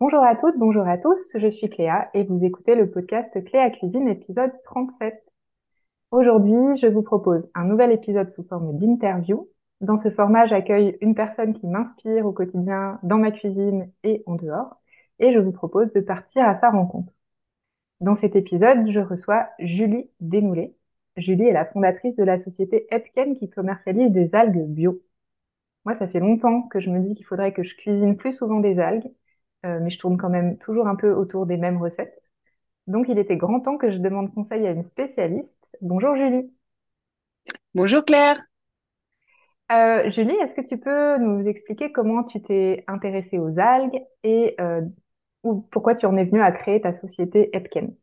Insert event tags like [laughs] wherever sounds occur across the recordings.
Bonjour à toutes, bonjour à tous, je suis Cléa et vous écoutez le podcast Cléa Cuisine épisode 37. Aujourd'hui, je vous propose un nouvel épisode sous forme d'interview. Dans ce format, j'accueille une personne qui m'inspire au quotidien dans ma cuisine et en dehors et je vous propose de partir à sa rencontre. Dans cet épisode, je reçois Julie Desmoulets. Julie est la fondatrice de la société Epken qui commercialise des algues bio. Moi, ça fait longtemps que je me dis qu'il faudrait que je cuisine plus souvent des algues, mais je tourne quand même toujours un peu autour des mêmes recettes. Donc, il était grand temps que je demande conseil à une spécialiste. Bonjour Julie. Bonjour Claire. Euh, Julie, est-ce que tu peux nous expliquer comment tu t'es intéressée aux algues et euh, ou pourquoi tu en es venue à créer ta société Epken?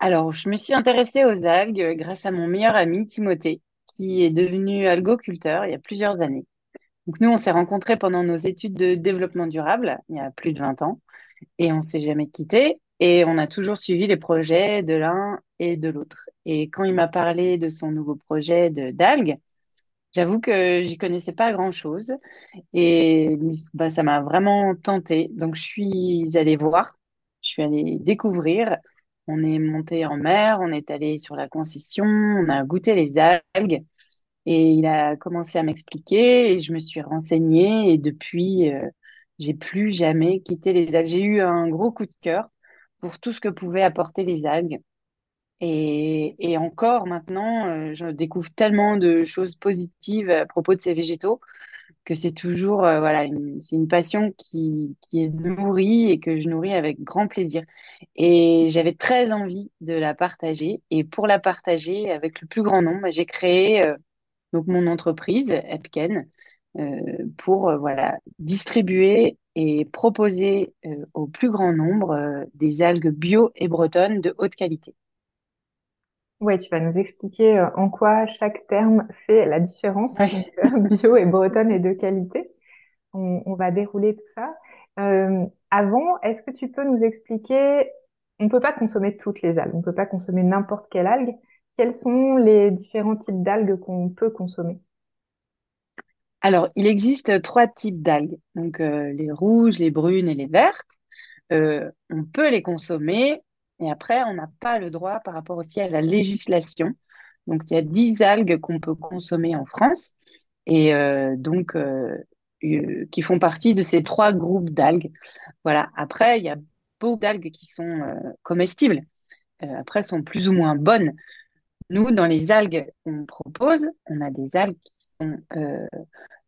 Alors, je me suis intéressée aux algues grâce à mon meilleur ami Timothée, qui est devenu algoculteur il y a plusieurs années. Donc, nous, on s'est rencontrés pendant nos études de développement durable, il y a plus de 20 ans, et on s'est jamais quittés, et on a toujours suivi les projets de l'un et de l'autre. Et quand il m'a parlé de son nouveau projet de d'algues, j'avoue que j'y connaissais pas grand-chose, et bah, ça m'a vraiment tenté. Donc, je suis allée voir, je suis allée découvrir. On est monté en mer, on est allé sur la concession, on a goûté les algues et il a commencé à m'expliquer et je me suis renseignée et depuis, euh, j'ai plus jamais quitté les algues. J'ai eu un gros coup de cœur pour tout ce que pouvaient apporter les algues. Et, et encore maintenant, euh, je découvre tellement de choses positives à propos de ces végétaux que c'est toujours euh, voilà c'est une passion qui, qui est nourrie et que je nourris avec grand plaisir. Et j'avais très envie de la partager. Et pour la partager avec le plus grand nombre, j'ai créé euh, donc mon entreprise Epken euh, pour euh, voilà distribuer et proposer euh, au plus grand nombre des algues bio et bretonnes de haute qualité. Oui, tu vas nous expliquer en quoi chaque terme fait la différence, Ouais. [laughs] bio et bretonne et de qualité. On, on va dérouler tout ça. Euh, avant, est-ce que tu peux nous expliquer, on ne peut pas consommer toutes les algues, on ne peut pas consommer n'importe quelle algue. Quels sont les différents types d'algues qu'on peut consommer? Alors, il existe trois types d'algues, donc euh, les rouges, les brunes et les vertes. Euh, on peut les consommer et après, on n'a pas le droit par rapport aussi à la législation. Donc, il y a 10 algues qu'on peut consommer en France et euh, donc qui font partie de ces trois groupes d'algues. Voilà. Après, il y a beaucoup d'algues qui sont comestibles. Après, sont plus ou moins bonnes. Nous, dans les algues qu'on propose, on a des algues qui sont euh,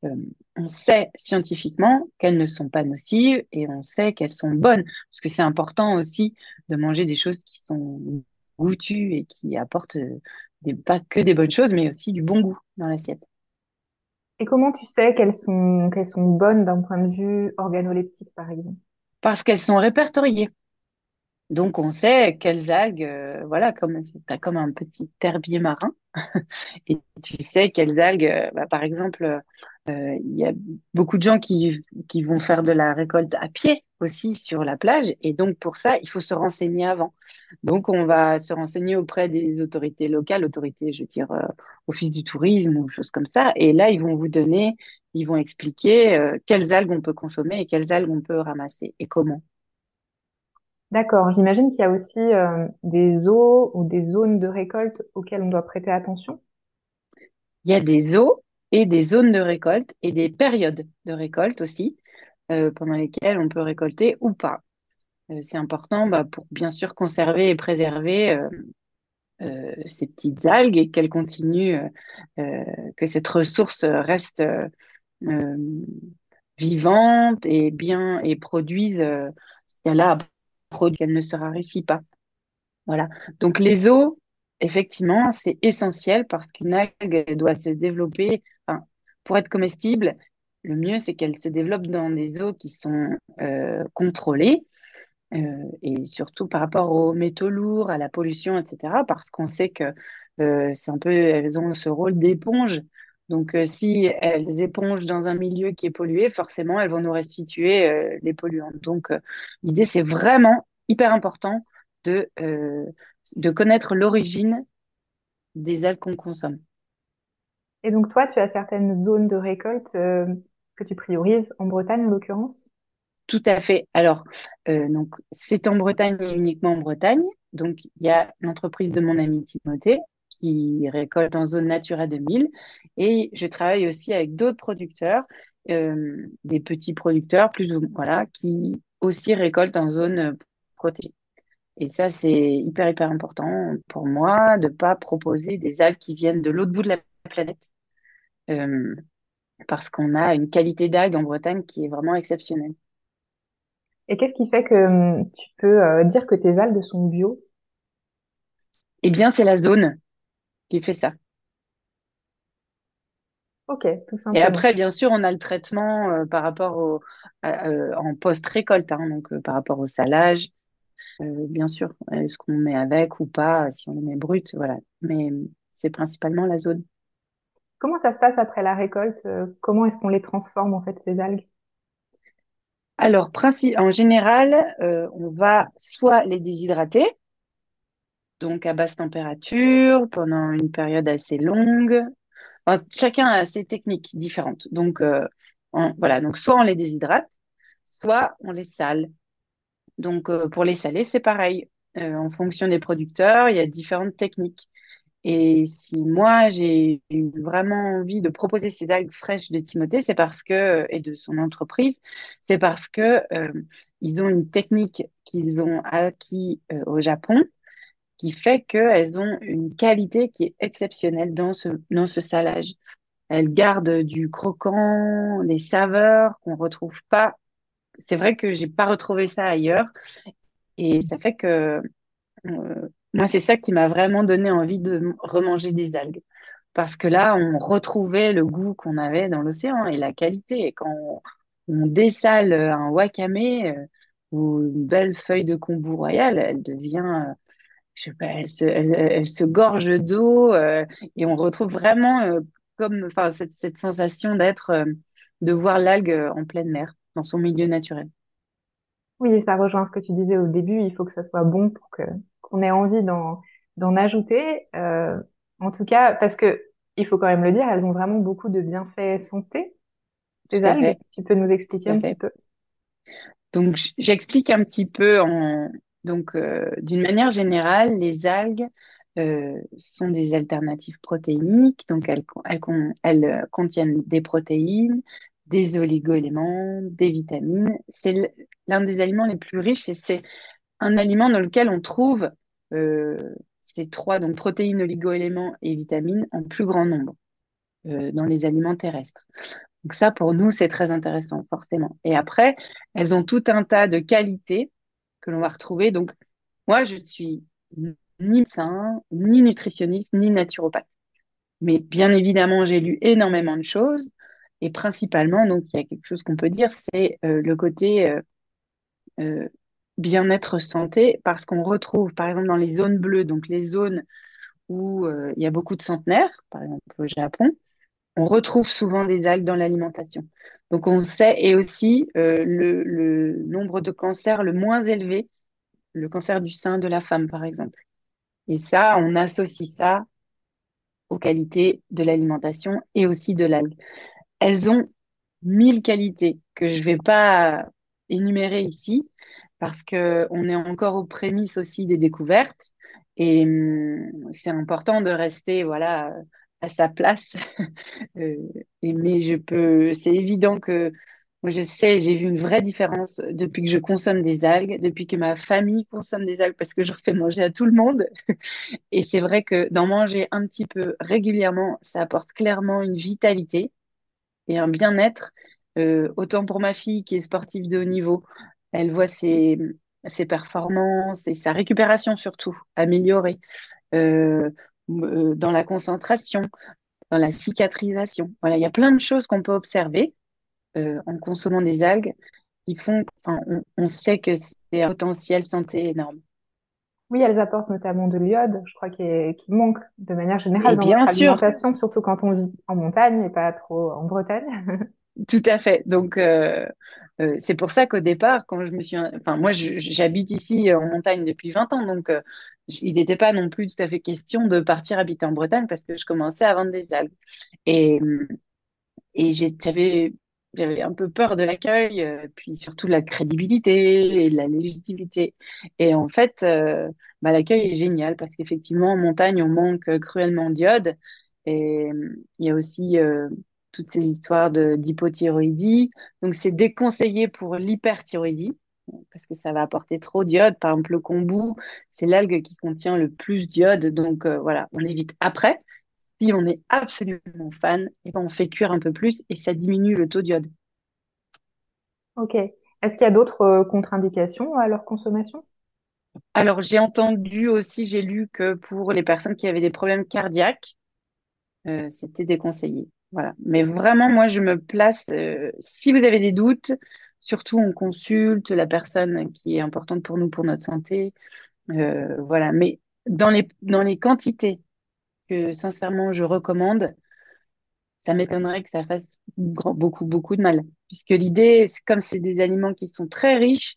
euh, on sait scientifiquement qu'elles ne sont pas nocives et on sait qu'elles sont bonnes, parce que c'est important aussi de manger des choses qui sont goûtues et qui apportent euh, des, pas que des bonnes choses, mais aussi du bon goût dans l'assiette. Et comment tu sais qu'elles sont, qu'elles sont bonnes d'un point de vue organoleptique, par exemple? Parce qu'elles sont répertoriées. Donc on sait quelles algues, euh, voilà, comme t'as comme un petit herbier marin, [laughs] et tu sais quelles algues, euh, bah, par exemple, euh, il y a beaucoup de gens qui, qui vont faire de la récolte à pied aussi sur la plage, et donc pour ça, il faut se renseigner avant. Donc on va se renseigner auprès des autorités locales, autorités, je veux dire, office du tourisme ou choses comme ça, et là ils vont vous donner, ils vont expliquer quelles algues on peut consommer et quelles algues on peut ramasser et comment. D'accord, j'imagine qu'il y a aussi euh, des eaux ou des zones de récolte auxquelles on doit prêter attention? Il y a des eaux et des zones de récolte et des périodes de récolte aussi, euh, pendant lesquelles on peut récolter ou pas. Euh, c'est important bah, pour bien sûr conserver et préserver ces petites algues et qu'elles continuent, que cette ressource reste vivante et bien et produise ce qu'elle a à produire, qu'elle ne se raréfie pas. Voilà. Donc les eaux, effectivement, c'est essentiel parce qu'une algue elle doit se développer. Pour être comestible, le mieux c'est qu'elle se développe dans des eaux qui sont euh, contrôlées euh, et surtout par rapport aux métaux lourds, à la pollution, etc. Parce qu'on sait que euh, c'est un peu, elles ont ce rôle d'éponge. Donc, euh, si elles épongent dans un milieu qui est pollué, forcément, elles vont nous restituer euh, les polluants. Donc, euh, l'idée, c'est vraiment hyper important de, de connaître l'origine des algues qu'on consomme. Et donc toi, tu as certaines zones de récolte que tu priorises, en Bretagne en l'occurrence? Tout à fait. Alors, donc, c'est en Bretagne et uniquement en Bretagne. Donc, il y a l'entreprise de mon ami Timothée qui récolte en zone Natura 2000. Et je travaille aussi avec d'autres producteurs, euh, des petits producteurs, plus ou voilà, qui aussi récoltent en zone protégée. Et ça, c'est hyper, hyper important pour moi de ne pas proposer des algues qui viennent de l'autre bout de la planète. Euh, parce qu'on a une qualité d'algues en Bretagne qui est vraiment exceptionnelle. Et qu'est-ce qui fait que tu peux euh, dire que tes algues sont bio? Eh bien, c'est la zone qui fait ça. Ok, tout Et simplement. après, bien sûr, on a le traitement euh, par rapport au, à- euh, en post-récolte, hein, donc euh, par rapport au salage, bien sûr, est-ce qu'on met avec ou pas, si on les met brutes, voilà. Mais c'est principalement la zone. Comment ça se passe après la récolte? Comment est-ce qu'on les transforme en fait ces algues? Alors, en général, on va soit les déshydrater, donc à basse température, pendant une période assez longue. Chacun a ses techniques différentes. Donc, euh, voilà, donc soit on les déshydrate, soit on les sale. Donc, euh, pour les saler, c'est pareil. Euh, en fonction des producteurs, il y a différentes techniques. Et si moi, j'ai eu vraiment envie de proposer ces algues fraîches de Timothée, c'est parce que, et de son entreprise, c'est parce que, ils ont une technique qu'ils ont acquis, au Japon qui fait qu'elles ont une qualité qui est exceptionnelle dans ce, dans ce salage. Elles gardent du croquant, des saveurs qu'on retrouve pas. C'est vrai que j'ai pas retrouvé ça ailleurs. Et ça fait que euh, moi, c'est ça qui m'a vraiment donné envie de remanger des algues. Parce que là, on retrouvait le goût qu'on avait dans l'océan et la qualité. Et quand on, on dessale un wakame euh, ou une belle feuille de kombu royal, elle devient, euh, je sais pas, elle se, elle, elle se gorge d'eau euh, et on retrouve vraiment euh, comme, enfin, cette, cette sensation d'être, euh, de voir l'algue en pleine mer, dans son milieu naturel. Oui, et ça rejoint ce que tu disais au début. Il faut que ça soit bon pour que qu'on ait envie d'en d'en ajouter. En tout cas, parce que il faut quand même le dire, elles ont vraiment beaucoup de bienfaits santé, ces algues. Tu peux nous expliquer un petit peu? Donc, j'explique un petit peu en, donc, euh, d'une manière générale, les algues euh, sont des alternatives protéiniques. Donc, elles, euh, contiennent des protéines, des oligo-éléments, des vitamines. C'est l'un des aliments les plus riches et c'est un aliment dans lequel on trouve ces trois, donc protéines, oligo-éléments et vitamines en plus grand nombre dans les aliments terrestres. Donc ça, pour nous, c'est très intéressant, forcément. Et après, elles ont tout un tas de qualités que l'on va retrouver. Donc, moi, je ne suis ni médecin, ni nutritionniste, ni naturopathe. Mais bien évidemment, j'ai lu énormément de choses. Et principalement, donc, il y a quelque chose qu'on peut dire, c'est euh, le côté euh, euh, bien-être santé, parce qu'on retrouve, par exemple, dans les zones bleues, donc les zones où il y a beaucoup de centenaires, par exemple au Japon, on retrouve souvent des algues dans l'alimentation. Donc on sait, et aussi euh, le, nombre de cancers le moins élevé, le cancer du sein de la femme, par exemple. Et ça, on associe ça aux qualités de l'alimentation et aussi de l'algue. Elles ont mille qualités que je ne vais pas énumérer ici parce que on est encore aux prémices aussi des découvertes et hum, c'est important de rester voilà à sa place. [laughs] Euh, mais je peux, c'est évident que moi je sais, j'ai vu une vraie différence depuis que je consomme des algues, depuis que ma famille consomme des algues parce que je refais manger à tout le monde. [laughs] Et c'est vrai que d'en manger un petit peu régulièrement, ça apporte clairement une vitalité et un bien-être, euh, autant pour ma fille qui est sportive de haut niveau, elle voit ses, ses performances et sa récupération surtout améliorée euh, dans la concentration, dans la cicatrisation. Voilà, il y a plein de choses qu'on peut observer euh, en consommant des algues qui font, enfin, on, on sait que c'est un potentiel santé énorme. Oui, elles apportent notamment de l'iode, je crois, qui, est- qui manque de manière générale Et dans notre bien sûr, alimentation, surtout quand on vit en montagne et pas trop en Bretagne. [laughs] Tout à fait. Donc, euh, euh, c'est pour ça qu'au départ, quand je me suis... Enfin, moi, j'habite ici en montagne depuis 20 ans, donc euh, il n'était pas non plus tout à fait question de partir habiter en Bretagne parce que je commençais à vendre des algues. Et, et j'avais j'avais un peu peur de l'accueil, euh, puis surtout de la crédibilité et de la légitimité. Et en fait, euh, bah, l'accueil est génial parce qu'effectivement, en montagne, on manque cruellement d'iode. Et euh, il y a aussi toutes ces histoires d'hypothyroïdie. Donc, c'est déconseillé pour l'hyperthyroïdie parce que ça va apporter trop d'iode. Par exemple, le kombu, c'est l'algue qui contient le plus d'iode. Donc, voilà, on évite après. Si on est absolument fan, et ben on fait cuire un peu plus et ça diminue le taux d'iode. Ok. Est-ce qu'il y a d'autres euh, contre-indications à leur consommation? Alors, j'ai entendu aussi, j'ai lu que pour les personnes qui avaient des problèmes cardiaques, euh, c'était déconseillé. Voilà. Mais vraiment, moi, je me place, euh, si vous avez des doutes, surtout on consulte la personne qui est importante pour nous, pour notre santé. voilà. Mais dans les, dans les quantités que sincèrement je recommande, ça m'étonnerait que ça fasse beaucoup, beaucoup de mal. Puisque l'idée, comme c'est des aliments qui sont très riches,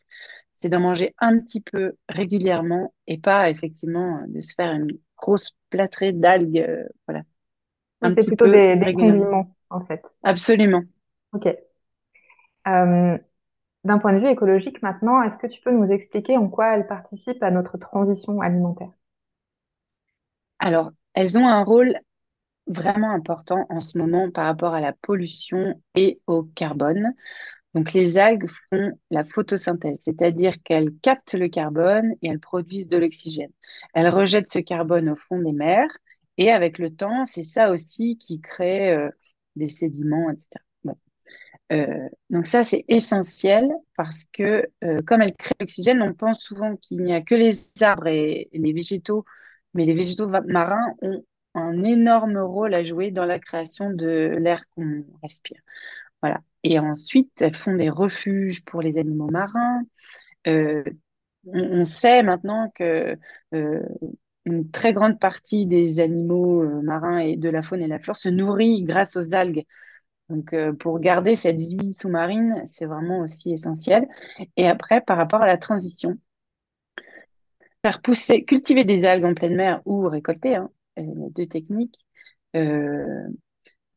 c'est d'en manger un petit peu régulièrement et pas effectivement de se faire une grosse plâtrée d'algues. Euh, voilà. c'est plutôt des, des condiments, en fait. Absolument. Ok. Euh, d'un point de vue écologique maintenant, est-ce que tu peux nous expliquer en quoi elles participent à notre transition alimentaire? Alors, elles ont un rôle vraiment important en ce moment par rapport à la pollution et au carbone. Donc les algues font la photosynthèse, c'est-à-dire qu'elles captent le carbone et elles produisent de l'oxygène. Elles rejettent ce carbone au fond des mers et avec le temps, c'est ça aussi qui crée euh, des sédiments, etc. Euh, donc ça, c'est essentiel parce que euh, comme elles créent l'oxygène, on pense souvent qu'il n'y a que les arbres et les végétaux mais les végétaux marins ont un énorme rôle à jouer dans la création de l'air qu'on respire. Voilà. Et ensuite, elles font des refuges pour les animaux marins. Euh, on, sait maintenant que une très grande partie des animaux marins et de la faune et la flore se nourrit grâce aux algues. Donc, pour garder cette vie sous-marine, c'est vraiment aussi essentiel. Et après, par rapport à la transition, faire pousser, cultiver des algues en pleine mer ou récolter, hein, euh, deux techniques, euh,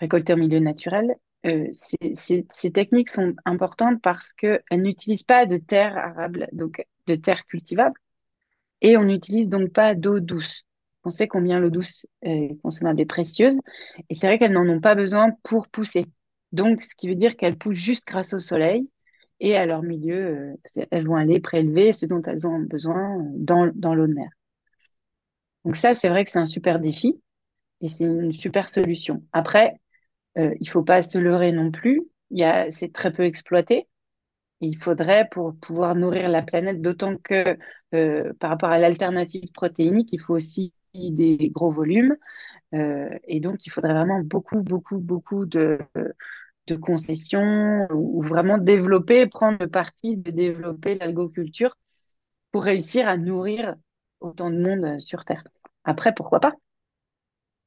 récolter en milieu naturel. Euh, ces, techniques sont importantes parce qu'elles n'utilisent pas de terre arable, donc de terre cultivable, et on n'utilise donc pas d'eau douce. On sait combien l'eau douce est consommable et précieuse, et c'est vrai qu'elles n'en ont pas besoin pour pousser. Donc, ce qui veut dire qu'elles poussent juste grâce au soleil, et à leur milieu, euh, elles vont aller prélever ce dont elles ont besoin euh, dans, dans l'eau de mer. Donc ça, c'est vrai que c'est un super défi et c'est une super solution. Après, euh, il faut pas se leurrer non plus. C'est très peu exploité. il faudrait pour pouvoir nourrir la planète, d'autant que par rapport à l'alternative protéinique, il faut aussi des gros volumes. Et donc, il faudrait vraiment beaucoup, beaucoup, beaucoup de, de concessions ou vraiment développer, prendre le parti de développer l'algoculture pour réussir à nourrir autant de monde sur Terre. Après, pourquoi pas?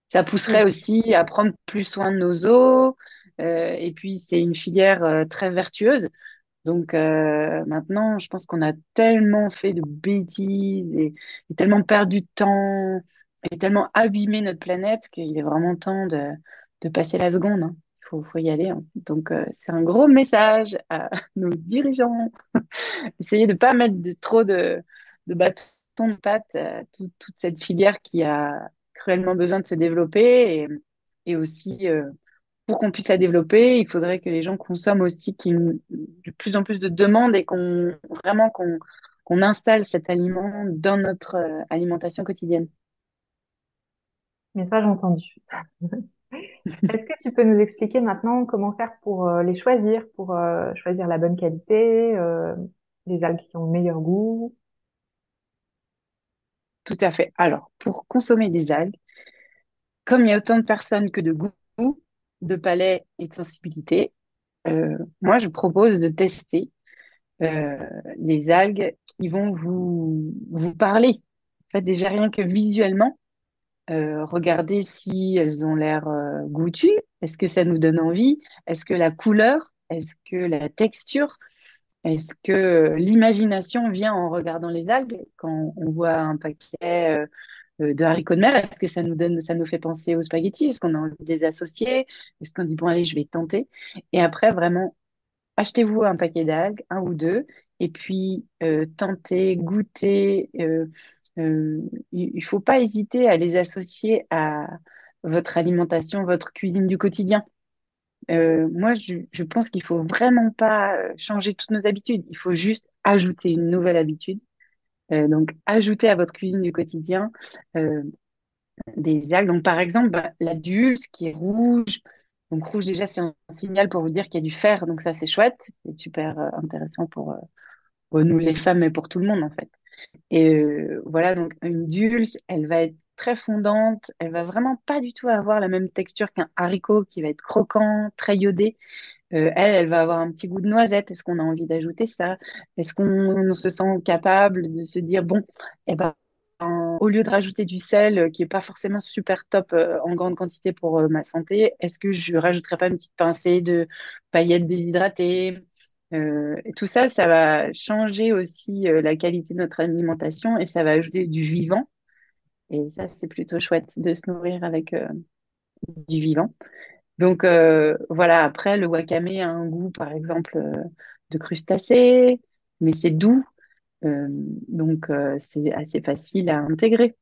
Ça pousserait aussi à prendre plus soin de nos eaux. Euh, et puis, c'est une filière euh, très vertueuse. Donc euh, maintenant, je pense qu'on a tellement fait de bêtises et, tellement perdu de temps et tellement abîmé notre planète qu'il est vraiment temps de, de passer la seconde. Hein faut, faut y aller. Hein. Donc, euh, c'est un gros message à [laughs] nos dirigeants. [laughs] Essayez de ne pas mettre de, trop de, de bâtons de patte à toute cette filière qui a cruellement besoin de se développer. Et, et aussi, euh, pour qu'on puisse la développer, il faudrait que les gens consomment aussi de plus en plus de demandes et qu'on vraiment qu'on qu'on installe cet aliment dans notre euh, alimentation quotidienne. Message entendu. [laughs] Est-ce que tu peux nous expliquer maintenant comment faire pour euh, les choisir, pour euh, choisir la bonne qualité, euh, les algues qui ont le meilleur goût? Tout à fait. Alors, pour consommer des algues, comme il y a autant de personnes que de goût, de palais et de sensibilité, moi, je propose de tester les algues qui vont vous, vous parler. En fait, déjà rien que visuellement, euh, regarder si elles ont l'air euh, goûtues, est-ce que ça nous donne envie, est-ce que la couleur, est-ce que la texture, est-ce que l'imagination vient en regardant les algues? Quand on voit un paquet euh, de haricots de mer, est-ce que ça nous donne, ça nous fait penser aux spaghettis, est-ce qu'on a envie de les associer, est-ce qu'on dit bon allez je vais tenter, et après vraiment achetez-vous un paquet d'algues, un ou deux, et puis euh, tentez, goûtez. Euh, euh, il ne faut pas hésiter à les associer à votre alimentation, votre cuisine du quotidien. moi, je, pense qu'il faut vraiment pas changer toutes nos habitudes. Il faut juste ajouter une nouvelle habitude. donc, ajouter à votre cuisine du quotidien des algues. Donc, par exemple, bah, la dulce qui est rouge. Donc, rouge, déjà, c'est un signal pour vous dire qu'il y a du fer. Donc, ça, c'est chouette. C'est super euh, intéressant pour, euh, pour, nous, les femmes, mais pour tout le monde, en fait. Et euh, voilà, donc, une dulce, elle va être très fondante. Elle va vraiment pas du tout avoir la même texture qu'un haricot qui va être croquant, très iodé. elle, elle va avoir un petit goût de noisette. Est-ce qu'on a envie d'ajouter ça? Est-ce qu'on se sent capable de se dire, bon, eh ben, au lieu de rajouter du sel euh, qui est pas forcément super top euh, en grande quantité pour euh, ma santé, est-ce que je rajouterais pas une petite pincée de paillettes déshydratées? Tout ça, ça va changer aussi la qualité de notre alimentation et ça va ajouter du vivant. Et ça, c'est plutôt chouette de se nourrir avec du vivant. Donc voilà, après, le wakame a un goût, par exemple, de crustacé, mais c'est doux. Euh, donc, euh, c'est assez facile à intégrer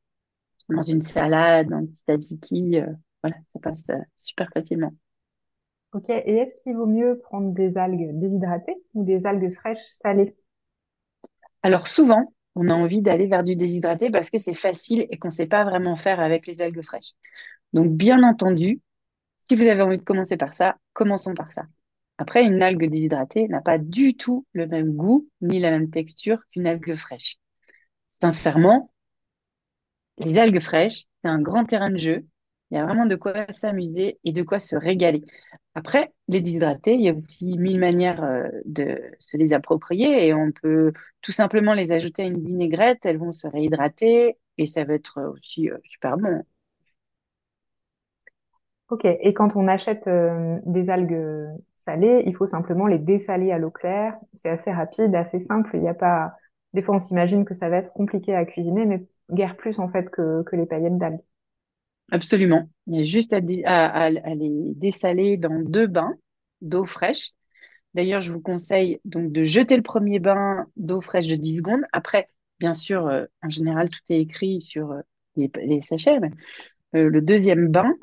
dans une salade, dans un petit. Euh, voilà, ça passe super facilement. Ok, et est-ce qu'il vaut mieux prendre des algues déshydratées ou des algues fraîches salées? Alors souvent, on a envie d'aller vers du déshydraté parce que c'est facile et qu'on ne sait pas vraiment faire avec les algues fraîches. Donc bien entendu, si vous avez envie de commencer par ça, commençons par ça. Après, une algue déshydratée n'a pas du tout le même goût ni la même texture qu'une algue fraîche. Sincèrement, les algues fraîches, c'est un grand terrain de jeu. Il y a vraiment de quoi s'amuser et de quoi se régaler. Après, les déshydratées, il y a aussi mille manières euh, de se les approprier et on peut tout simplement les ajouter à une vinaigrette, elles vont se réhydrater et ça va être aussi euh, super bon. Ok, et quand on achète euh, des algues salées, il faut simplement les dessaler à l'eau claire. C'est assez rapide, assez simple. Il n'y a pas. Des fois, on s'imagine que ça va être compliqué à cuisiner, mais guère plus en fait que, que les paillettes d'algues. Absolument. Il y a juste à, les dessaler dans deux bains d'eau fraîche. D'ailleurs, je vous conseille donc de jeter le premier bain d'eau fraîche de 10 secondes. Après, bien sûr, euh, en général, tout est écrit sur euh, les, sachets, mais le deuxième bain,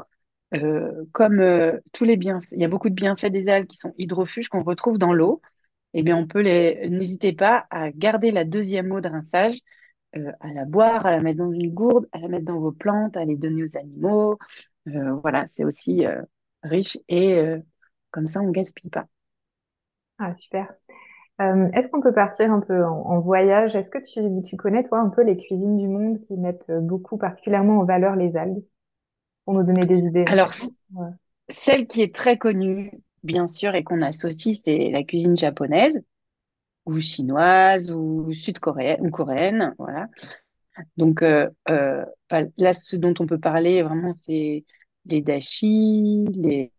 euh, comme euh, tous les bienfaits, il y a beaucoup de bienfaits des algues qui sont hydrofuges qu'on retrouve dans l'eau. Eh on peut les. N'hésitez pas à garder la deuxième eau de rinçage, euh, à la boire, à la mettre dans une gourde, à la mettre dans vos plantes, à les donner aux animaux. voilà, c'est aussi riche et comme ça, on gaspille pas. Ah, super. est-ce qu'on peut partir un peu en, voyage? Est-ce que tu, tu connais, toi, un peu les cuisines du monde qui mettent beaucoup, particulièrement en valeur les algues? pour nous donner des idées. Alors, celle qui est très connue, bien sûr, et qu'on associe, c'est la cuisine japonaise, ou chinoise, ou sud-coréenne, ou coréenne, voilà. Donc euh, euh, là, ce dont on peut parler vraiment, c'est les dashi, les,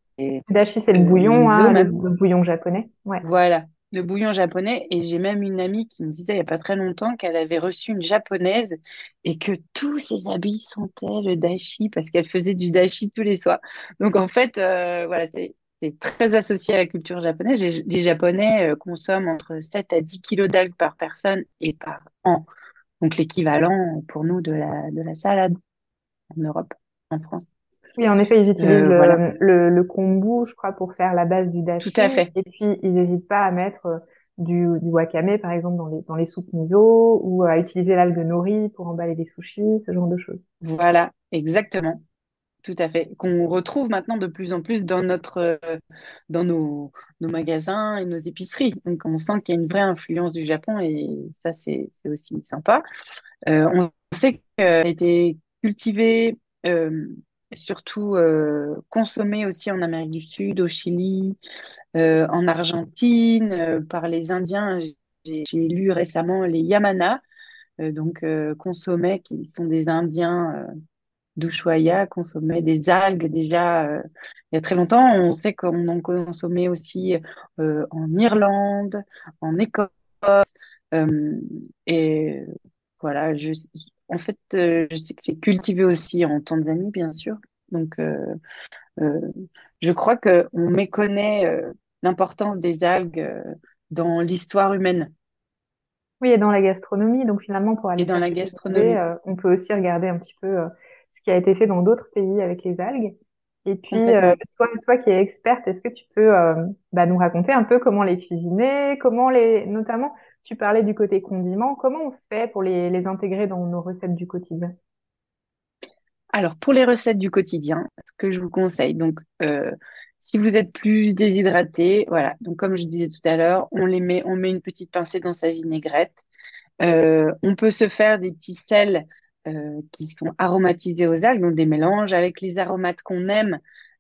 dashi, c'est le bouillon, hein, le, bouillon japonais. Ouais. Voilà, le bouillon japonais. Et j'ai même une amie qui me disait il n'y a pas très longtemps qu'elle avait reçu une japonaise et que tous ses habits sentaient le dashi parce qu'elle faisait du dashi tous les soirs. Donc en fait, euh, voilà, c'est très associé à la culture japonaise. Les, Japonais euh, consomment entre 7 à 10 kilos d'algues par personne et par an. Donc l'équivalent pour nous de la, de la salade en Europe, en France. Oui, en effet, ils utilisent euh, le, le, kombu, je crois, pour faire la base du dashi. Tout à fait. Et puis, ils n'hésitent pas à mettre euh, du, du, wakame, par exemple, dans les, dans les soupes miso, ou à utiliser l'algue nori pour emballer des sushis, ce genre de choses. Voilà, exactement. Tout à fait. Qu'on retrouve maintenant de plus en plus dans notre, euh, dans nos, magasins et nos épiceries. Donc, on sent qu'il y a une vraie influence du Japon et ça, c'est aussi sympa. on sait qu'elle a été cultivée surtout euh, consommé aussi en Amérique du Sud, au Chili, euh, en Argentine, euh, par les Indiens. J'ai lu récemment les Yamana, donc consommaient, qui sont des Indiens d'Ushuaïa, consommaient des algues déjà il y a très longtemps. On sait qu'on en consommait aussi en Irlande, en Écosse. et voilà, je, en fait, euh, je sais que c'est cultivé aussi en Tanzanie, bien sûr. Donc, euh, euh, je crois qu'on méconnaît l'importance des algues dans l'histoire humaine. Oui, et dans la gastronomie, donc finalement, pour aller Et dans la gastronomie, euh, on peut aussi regarder un petit peu euh, qui a été fait dans d'autres pays avec les algues. Et puis, euh, toi, toi qui es experte, est-ce que tu peux euh, bah, nous raconter un peu comment les cuisiner, comment les, notamment, tu parlais du côté condiments, comment on fait pour les, les intégrer dans nos recettes du quotidien? Alors, pour les recettes du quotidien, ce que je vous conseille, donc, euh, si vous êtes plus déshydraté, voilà, donc comme je disais tout à l'heure, on les met, on met une petite pincée dans sa vinaigrette. On peut se faire des petits sels euh, qui sont aromatisés aux algues, donc des mélanges avec les aromates qu'on aime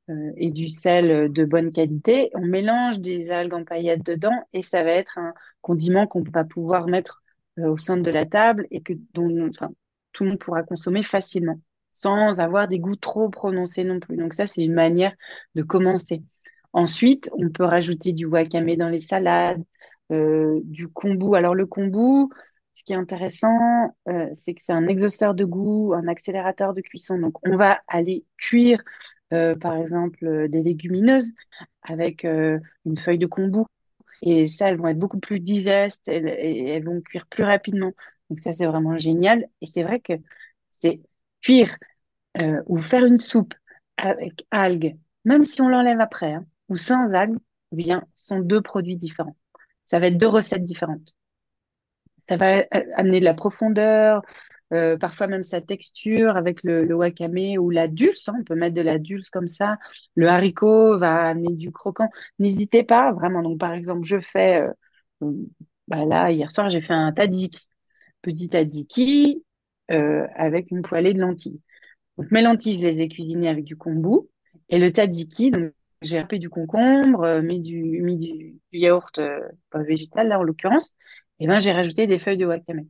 euh, et du sel de bonne qualité. On mélange des algues en paillettes dedans et ça va être un condiment qu'on va pouvoir mettre euh, au centre de la table et que tout le monde pourra consommer facilement sans avoir des goûts trop prononcés non plus. Donc ça, c'est une manière de commencer. Ensuite, on peut rajouter du wakame dans les salades, euh, du kombu. Alors le kombu, ce qui est intéressant, euh, c'est que c'est un exhausteur de goût, un accélérateur de cuisson. Donc, on va aller cuire, euh, par exemple, euh, des légumineuses avec une feuille de kombu. Et ça, elles vont être beaucoup plus digestes et elles vont cuire plus rapidement. Donc, ça, c'est vraiment génial. Et c'est vrai que c'est cuire ou faire une soupe avec algues, même si on l'enlève après, hein, ou sans algues, eh bien, sont deux produits différents. Ça va être deux recettes différentes. Ça va amener de la profondeur, euh, parfois même sa texture avec le, wakame ou la dulse. hein, on peut mettre de la dulse comme ça. Le haricot va amener du croquant. N'hésitez pas, vraiment. Donc, par exemple, je fais, euh, bah là, hier soir, j'ai fait un tzatziki. Petit tzatziki euh, avec une poêlée de lentilles. Mes lentilles, je les ai cuisinées avec du kombu. Et le tzatziki, donc, j'ai râpé du concombre, euh, mis du, mis du yaourt euh, pas végétal, là, en l'occurrence. Et ben, j'ai rajouté des feuilles de wakame.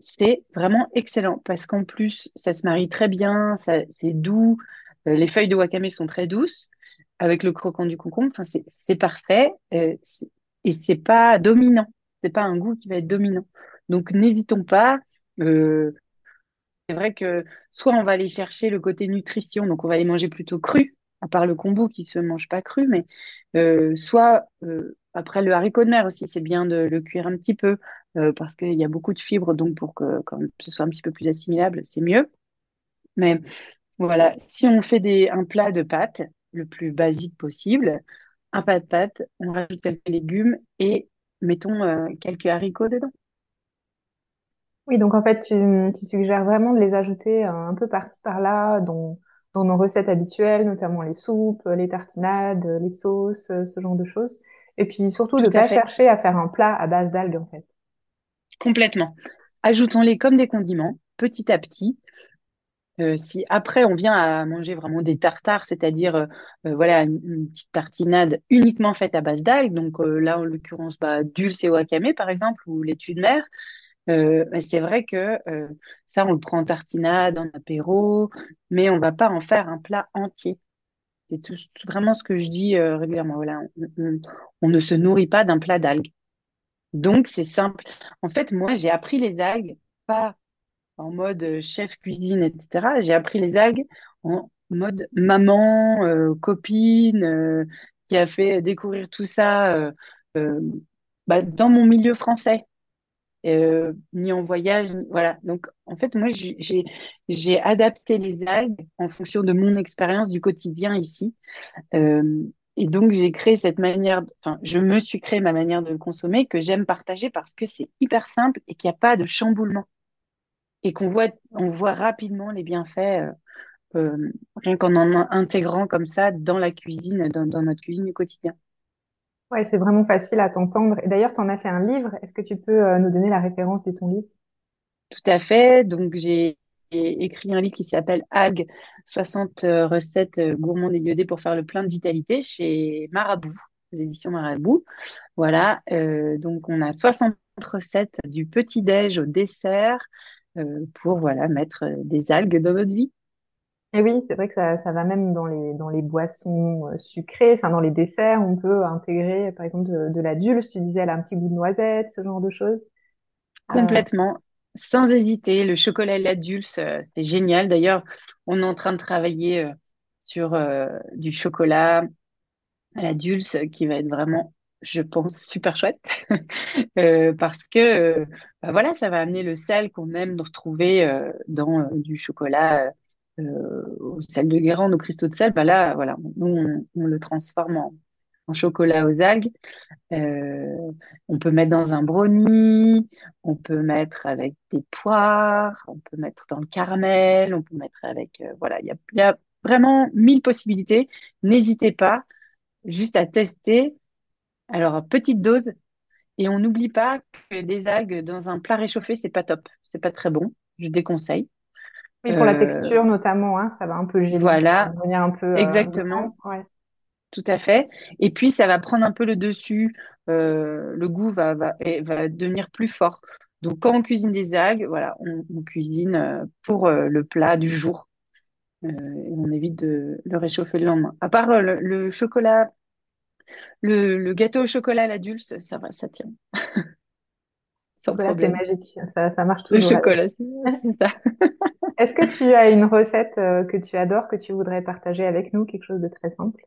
C'est vraiment excellent parce qu'en plus, ça se marie très bien, c'est doux. Euh, les feuilles de wakame sont très douces avec le croquant du concombre. Enfin, c'est, parfait. Euh, et c'est pas dominant. C'est pas un goût qui va être dominant. Donc, n'hésitons pas. Euh, c'est vrai que soit on va aller chercher le côté nutrition, donc on va les manger plutôt crus, à part le kombu qui se mange pas cru, mais euh, soit après le haricot de mer aussi, c'est bien de le cuire un petit peu euh, parce qu'il y a beaucoup de fibres, donc pour que ce soit un petit peu plus assimilable, c'est mieux. Mais voilà, si on fait des, un plat de pâtes, le plus basique possible, un plat de pâtes, on rajoute quelques légumes et mettons euh, quelques haricots dedans. Oui, donc en fait, tu, suggères vraiment de les ajouter euh, un peu par-ci par-là dans, dans nos recettes habituelles, notamment les soupes, les tartinades, les sauces, ce genre de choses. Et puis surtout de à pas fait, chercher à faire un plat à base d'algues, en fait. complètement. Ajoutons-les comme des condiments, petit à petit. Euh, si après on vient à manger vraiment des tartares, c'est-à-dire euh, euh, voilà une, une petite tartinade uniquement faite à base d'algues, donc euh, là en l'occurrence bah, dulce et wakame par exemple ou laitue de mer, bah, c'est vrai que ça on le prend en tartinade, en apéro, mais on va pas en faire un plat entier. C'est tout, vraiment ce que je dis euh, régulièrement. On, ne se nourrit pas d'un plat d'algues. Donc c'est simple. En fait, moi j'ai appris les algues pas en mode euh, chef cuisine, etc. J'ai appris les algues en mode maman, euh, copine, qui a fait découvrir tout ça bah, dans mon milieu français, euh, ni en voyage, voilà. Donc, en fait, moi, j'ai adapté les algues en fonction de mon expérience du quotidien ici. Euh, et donc, j'ai créé cette manière, enfin, je me suis créé ma manière de le consommer que j'aime partager parce que c'est hyper simple et qu'il n'y a pas de chamboulement et qu'on voit, on voit rapidement les bienfaits, euh, euh, rien qu'en en intégrant comme ça dans la cuisine, dans notre cuisine du quotidien. Ouais, c'est vraiment facile à t'entendre. Et d'ailleurs, tu en as fait un livre. Est-ce que tu peux euh, nous donner la référence de ton livre? Tout à fait. Donc, j'ai écrit un livre qui s'appelle Algues, 60 euh, recettes euh, gourmandes et iodées pour faire le plein de vitalité chez Marabout, les éditions Marabout. Voilà. Donc, on a 60 recettes du petit-déj au dessert pour voilà, mettre des algues dans notre vie. Et oui, c'est vrai que ça, ça va même dans les, dans les boissons euh, sucrées, enfin dans les desserts, on peut intégrer par exemple de, de la dulce, tu disais elle a un petit goût de noisette, ce genre de choses. Euh, Complètement, sans hésiter. Le chocolat et la dulce, euh, c'est génial. D'ailleurs, on est en train de travailler sur du chocolat à la dulce qui va être vraiment, je pense, super chouette. [laughs] Parce que bah voilà, ça va amener le sel qu'on aime retrouver dans du chocolat euh, au sel de Guérande, au cristaux de sel. Bah là, voilà, nous, on, le transforme en, chocolat aux algues. Euh, on peut mettre dans un brownie, on peut mettre avec des poires, on peut mettre dans le caramel, on peut mettre avec... euh, voilà, il y y a vraiment mille possibilités. N'hésitez pas juste à tester. Alors, petite dose. Et on n'oublie pas que des algues dans un plat réchauffé, c'est pas top. C'est pas très bon. Je déconseille. Oui, pour la Euh, texture notamment, hein, ça va un peu va voilà, devenir un peu euh, exactement. Ouais. Tout à fait. Et puis, ça va prendre un peu le dessus. Euh, le goût va, va, et va devenir plus fort. Donc, quand on cuisine des algues, voilà, on, on cuisine pour le plat du jour. Et on évite de le réchauffer le lendemain. À part le, le chocolat, le, le gâteau au chocolat à la dulce, ça va, ça tient, [laughs] sans problème. magique, ça, ça marche Le toujours. chocolat, [laughs] c'est ça. Est-ce que tu as une recette euh, que tu adores, que tu voudrais partager avec nous, quelque chose de très simple?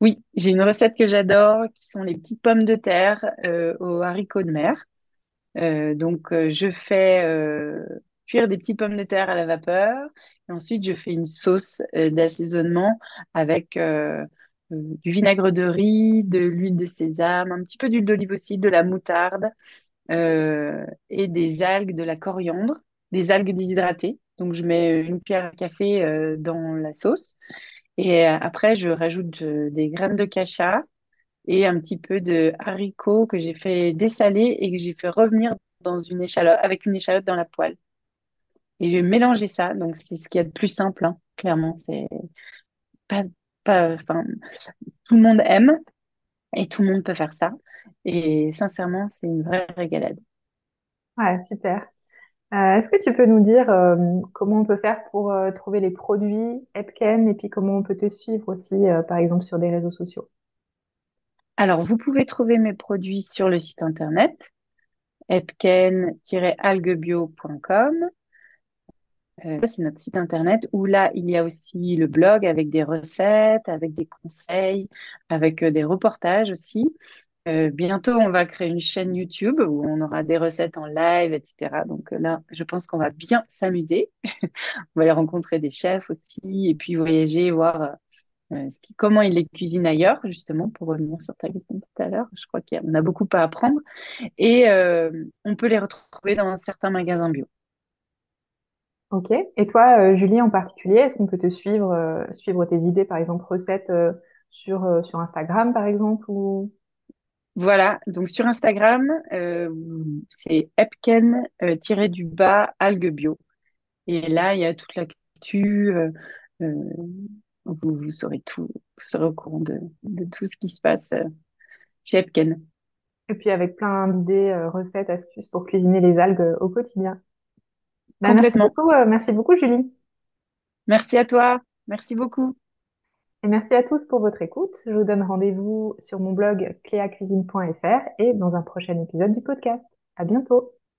Oui, j'ai une recette que j'adore, qui sont les petites pommes de terre euh, aux haricots de mer. Euh, donc, euh, je fais cuire des petites pommes de terre à la vapeur. Et ensuite, je fais une sauce d'assaisonnement avec du vinaigre de riz, de l'huile de sésame, un petit peu d'huile d'olive aussi, de la moutarde et des algues, de la coriandre, des algues déshydratées. Donc, je mets une cuillère à café euh, dans la sauce. Et euh, après, je rajoute euh, des graines de cacha et un petit peu de haricots que j'ai fait dessaler et que j'ai fait revenir dans une échalote, avec une échalote dans la poêle. Et j'ai mélangé ça, donc c'est ce qu'il y a de plus simple, hein, clairement. C'est pas, pas, tout le monde aime et tout le monde peut faire ça. Et sincèrement, c'est une vraie régalade. Ouais, super. Euh, est-ce que tu peux nous dire euh, comment on peut faire pour euh, trouver les produits Epken et puis comment on peut te suivre aussi, par exemple, sur des réseaux sociaux? Alors, vous pouvez trouver mes produits sur le site internet epken-alguebio.com. Euh, c'est notre site internet où là, il y a aussi le blog avec des recettes, avec des conseils, avec euh, des reportages aussi. Euh, bientôt, on va créer une chaîne YouTube où on aura des recettes en live, etc. Donc euh, là, je pense qu'on va bien s'amuser. [laughs] On va aller rencontrer des chefs aussi et puis voyager, voir euh, ce qui, comment ils les cuisinent ailleurs, justement, pour revenir sur ta question tout à l'heure. Je crois qu'on a beaucoup à apprendre. Et on peut les retrouver dans certains magasins bio. Ok. Et toi, euh, Julie, en particulier, est-ce qu'on peut te suivre, euh, suivre tes idées, par exemple, recettes euh, sur, euh, sur Instagram, par exemple, ou... Voilà, donc sur Instagram, euh, c'est epken euh, tiré du bas algue bio. Et là, il y a toute l'actu. Vous, vous saurez tout, vous serez au courant de, de tout ce qui se passe chez Epken. Et puis avec plein d'idées, recettes, astuces pour cuisiner les algues au quotidien. Bah, merci beaucoup, euh, merci beaucoup, Julie. Merci à toi. Merci beaucoup. Et merci à tous pour votre écoute. Je vous donne rendez-vous sur mon blog cléacuisine.fr et dans un prochain épisode du podcast. À bientôt.